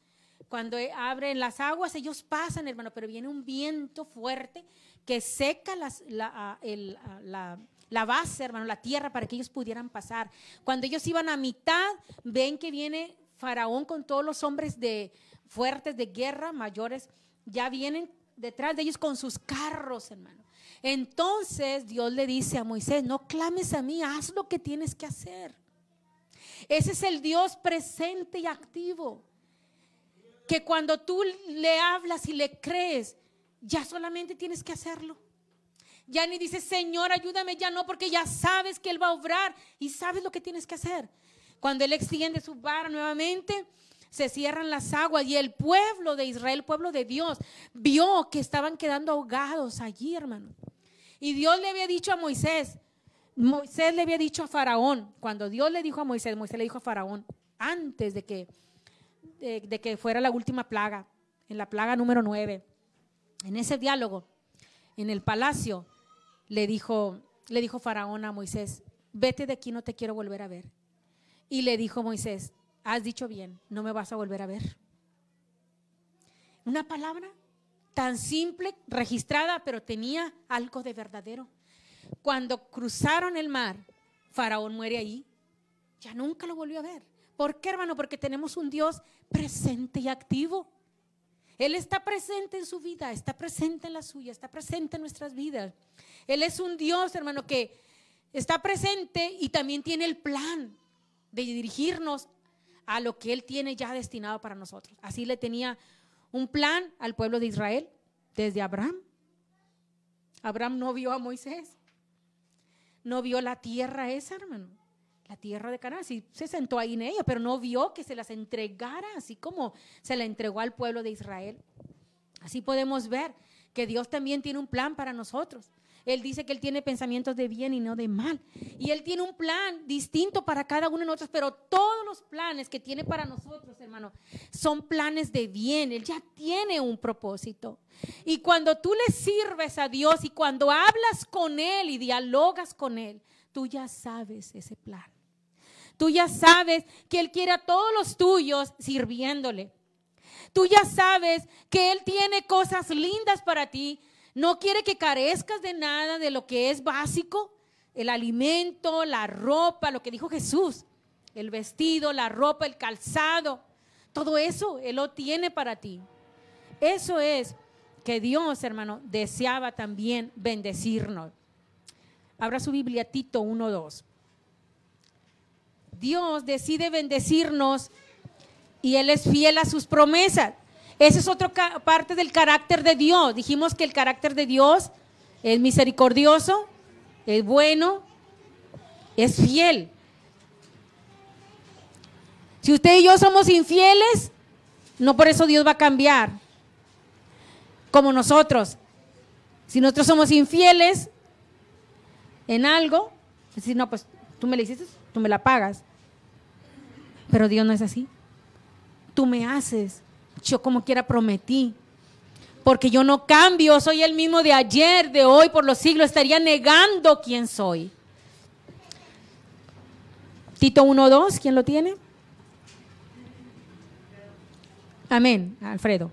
Cuando eh, abren las aguas, ellos pasan, hermano, pero viene un viento fuerte que seca la, la- la base, hermano, la tierra para que ellos pudieran pasar. Cuando ellos iban a mitad, ven que viene Faraón con todos los hombres de fuertes de guerra, mayores, ya vienen detrás de ellos con sus carros, hermano. Entonces Dios le dice a Moisés, no clames a mí, haz lo que tienes que hacer. Ese es el Dios presente y activo. Que cuando tú le hablas y le crees, ya solamente tienes que hacerlo. Ya ni dices, Señor, ayúdame, ya no, porque ya sabes que Él va a obrar y sabes lo que tienes que hacer. Cuando Él extiende su vara nuevamente, se cierran las aguas y el pueblo de Israel, el pueblo de Dios, vio que estaban quedando ahogados allí, hermano. Y Dios le había dicho a Moisés, Moisés le había dicho a Faraón, cuando Dios le dijo a Moisés, Moisés le dijo a Faraón, antes de que, de, que fuera la última plaga, en la plaga número 9, en ese diálogo, en el palacio, le dijo, le dijo Faraón a Moisés, vete de aquí, no te quiero volver a ver. Y le dijo Moisés, has dicho bien, no me vas a volver a ver. Una palabra tan simple, registrada, pero tenía algo de verdadero. Cuando cruzaron el mar, Faraón muere ahí. Ya nunca lo volvió a ver. ¿Por qué, hermano? Porque tenemos un Dios presente y activo. Él está presente en su vida, está presente en la suya, está presente en nuestras vidas. Él es un Dios, hermano, que está presente y también tiene el plan de dirigirnos a lo que Él tiene ya destinado para nosotros. Así le tenía un plan al pueblo de Israel desde Abraham. Abraham no vio a Moisés, no vio la tierra esa, hermano, la tierra de Canaán. Sí se sentó ahí en ella, pero no vio que se las entregara así como se la entregó al pueblo de Israel. Así podemos ver que Dios también tiene un plan para nosotros. Él dice que Él tiene pensamientos de bien y no de mal. Y Él tiene un plan distinto para cada uno de nosotros, pero todos los planes que tiene para nosotros, hermano, son planes de bien. Él ya tiene un propósito. Y cuando tú le sirves a Dios y cuando hablas con Él y dialogas con Él, tú ya sabes ese plan. Tú ya sabes que Él quiere a todos los tuyos sirviéndole. Tú ya sabes que Él tiene cosas lindas para ti. No quiere que carezcas de nada de lo que es básico, el alimento, la ropa, lo que dijo Jesús, el vestido, la ropa, el calzado. Todo eso Él lo tiene para ti. Eso es que Dios, hermano, deseaba también bendecirnos. Abra su Biblia, Tito 1.2. Dios decide bendecirnos y Él es fiel a sus promesas. Esa es otra parte del carácter de Dios. Dijimos que el carácter de Dios es misericordioso, es bueno, es fiel. Si usted y yo somos infieles, no por eso Dios va a cambiar como nosotros. Si nosotros somos infieles, en algo, decir, no, pues tú me la hiciste, tú me la pagas. Pero Dios no es así. Tú me haces, yo como quiera prometí. Porque yo no cambio, soy el mismo de ayer, de hoy, por los siglos. Estaría negando quién soy. Tito 1.2, ¿quién lo tiene? Amén, Alfredo.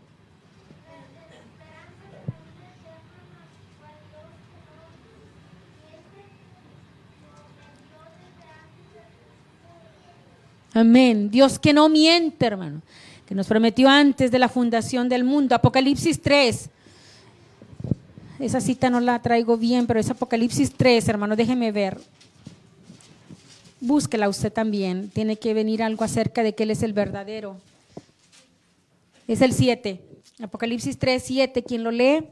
Amén. Dios que no miente, hermano, que nos prometió antes de la fundación del mundo. Apocalipsis 3. Esa cita no la traigo bien, pero es Apocalipsis 3, hermano, déjeme ver. Búsquela usted también. Tiene que venir algo acerca de que Él es el verdadero. Es el 7. Apocalipsis 3, 7. ¿Quién lo lee?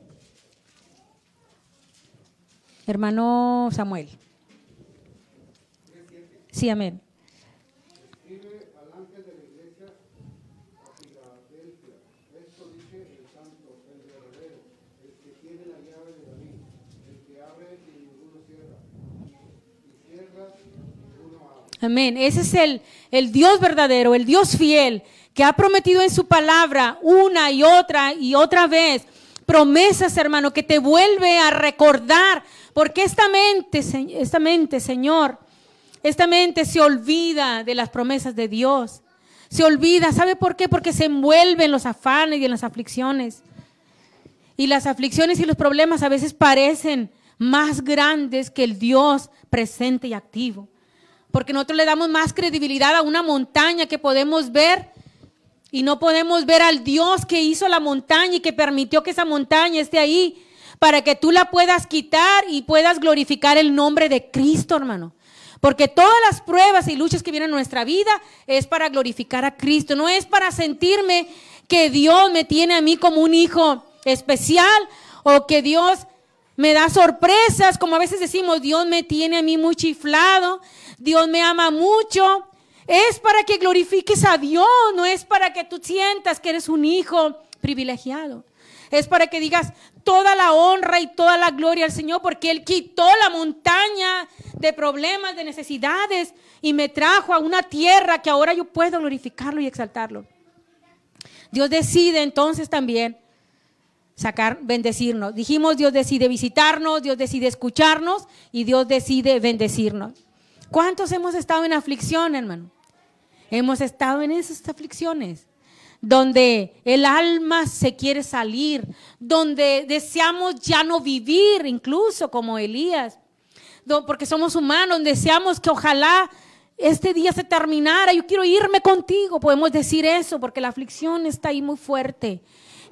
Hermano Samuel. Sí, amén. Escribe al ángel de la iglesia a Filadelfia. Esto dice el santo, el verdadero, el que tiene la llave de David, el que abre y ninguno cierra, y cierra y ninguno abre. Amén. Ese es el, el Dios verdadero, el Dios fiel, que ha prometido en su palabra una y otra y otra vez promesas, hermano, que te vuelve a recordar, porque esta mente, esta mente, Señor, esta mente se olvida de las promesas de Dios. Se olvida, ¿sabe por qué? Porque se envuelve en los afanes y en las aflicciones. Y las aflicciones y los problemas a veces parecen más grandes que el Dios presente y activo. Porque nosotros le damos más credibilidad a una montaña que podemos ver y no podemos ver al Dios que hizo la montaña y que permitió que esa montaña esté ahí para que tú la puedas quitar y puedas glorificar el nombre de Cristo, hermano. Porque todas las pruebas y luchas que vienen a nuestra vida es para glorificar a Cristo, no es para sentirme que Dios me tiene a mí como un hijo especial o que Dios me da sorpresas, como a veces decimos, Dios me tiene a mí muy chiflado, Dios me ama mucho. Es para que glorifiques a Dios, no es para que tú sientas que eres un hijo privilegiado. Es para que digas toda la honra y toda la gloria al Señor, porque Él quitó la montaña de problemas, de necesidades, y me trajo a una tierra que ahora yo puedo glorificarlo y exaltarlo. Dios decide entonces también sacar, bendecirnos. Dijimos, Dios decide visitarnos, Dios decide escucharnos y Dios decide bendecirnos. ¿Cuántos hemos estado en aflicción, hermano? Hemos estado en esas aflicciones donde el alma se quiere salir, donde deseamos ya no vivir, incluso como Elías, porque somos humanos, deseamos que ojalá este día se terminara, yo quiero irme contigo, podemos decir eso, porque la aflicción está ahí muy fuerte.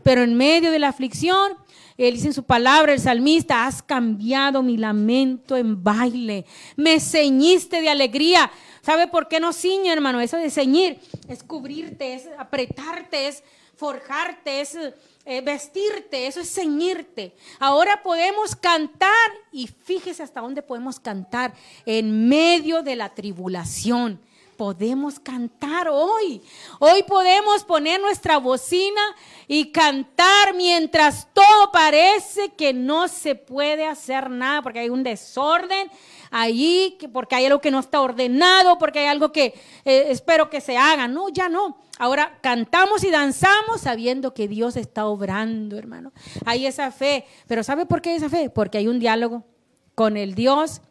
Pero en medio de la aflicción, él dice en su palabra, el salmista, has cambiado mi lamento en baile, me ceñiste de alegría. ¿Sabe por qué no ciñe, hermano? Eso de ceñir es cubrirte, es apretarte, es forjarte, es eh, vestirte, eso es ceñirte. Ahora podemos cantar y fíjese hasta dónde podemos cantar en medio de la tribulación. Podemos cantar hoy. Hoy podemos poner nuestra bocina y cantar mientras todo parece que no se puede hacer nada porque hay un desorden allí, que- porque hay algo que no está ordenado, porque hay algo que eh, espero que se haga. No, ya no. Ahora cantamos y danzamos sabiendo que Dios está obrando, hermano. Hay esa fe. Pero ¿sabe por qué esa fe? Porque hay un diálogo con el Dios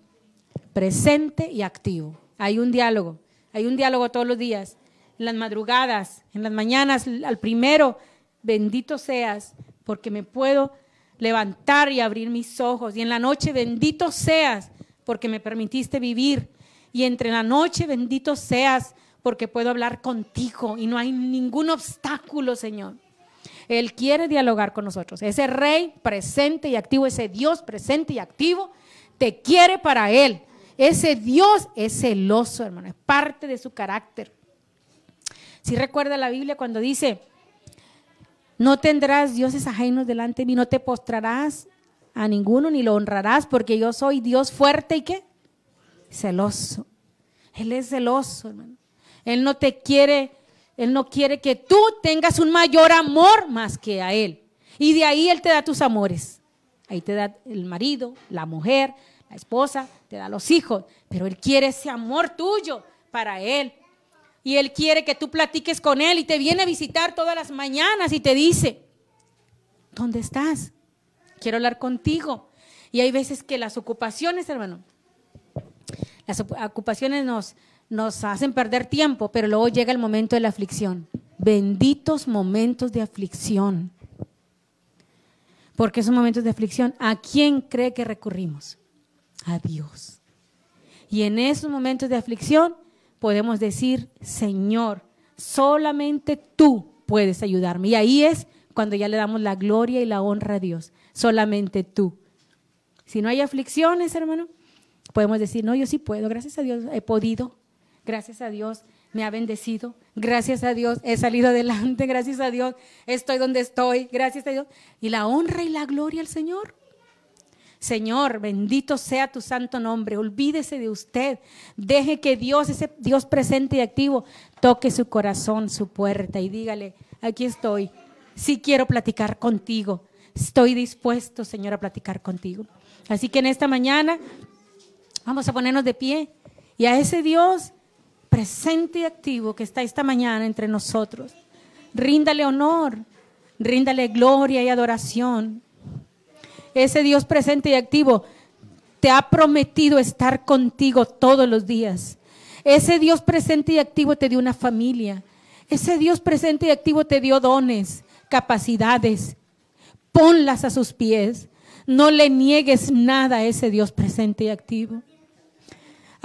presente y activo. Hay un diálogo, hay un diálogo todos los días, en las madrugadas, en las mañanas, al primero, bendito seas, porque me puedo levantar y abrir mis ojos. Y en la noche, bendito seas, porque me permitiste vivir. Y entre la noche, bendito seas, porque puedo hablar contigo y no hay ningún obstáculo, Señor. Él quiere dialogar con nosotros. Ese rey presente y activo, ese Dios presente y activo, te quiere para Él. Ese Dios es celoso, hermano, es parte de su carácter. Si recuerda la Biblia cuando dice, no tendrás dioses ajenos delante de mí, no te postrarás a ninguno ni lo honrarás, porque yo soy Dios fuerte y qué? Celoso. Él es celoso, hermano. Él no te quiere, Él no quiere que tú tengas un mayor amor más que a Él. Y de ahí Él te da tus amores. Ahí te da el marido, la mujer, la esposa, te da los hijos, pero Él quiere ese amor tuyo para Él. Y Él quiere que tú platiques con Él y te viene a visitar todas las mañanas y te dice, ¿dónde estás? Quiero hablar contigo. Y hay veces que las ocupaciones, hermano, las ocupaciones nos, nos hacen perder tiempo, pero luego llega el momento de la aflicción. Benditos momentos de aflicción. Porque esos momentos de aflicción, ¿a quién cree que recurrimos? A Dios. Y en esos momentos de aflicción podemos decir, Señor, solamente tú puedes ayudarme. Y ahí es cuando ya le damos la gloria y la honra a Dios. Solamente tú. Si no hay aflicciones, hermano, podemos decir, no, yo sí puedo, gracias a Dios he podido, gracias a Dios me ha bendecido, gracias a Dios he salido adelante, gracias a Dios estoy donde estoy, gracias a Dios. Y la honra y la gloria al Señor. Señor, bendito sea tu santo nombre. Olvídese de usted. Deje que Dios, ese Dios presente y activo, toque su corazón, su puerta y dígale, aquí estoy. Sí quiero platicar contigo. Estoy dispuesto, Señor, a platicar contigo. Así que en esta mañana vamos a ponernos de pie y a ese Dios presente y activo que está esta mañana entre nosotros, ríndale honor, ríndale gloria y adoración. Ese Dios presente y activo te ha prometido estar contigo todos los días. Ese Dios presente y activo te dio una familia. Ese Dios presente y activo te dio dones, capacidades. Ponlas a sus pies. No le niegues nada a ese Dios presente y activo.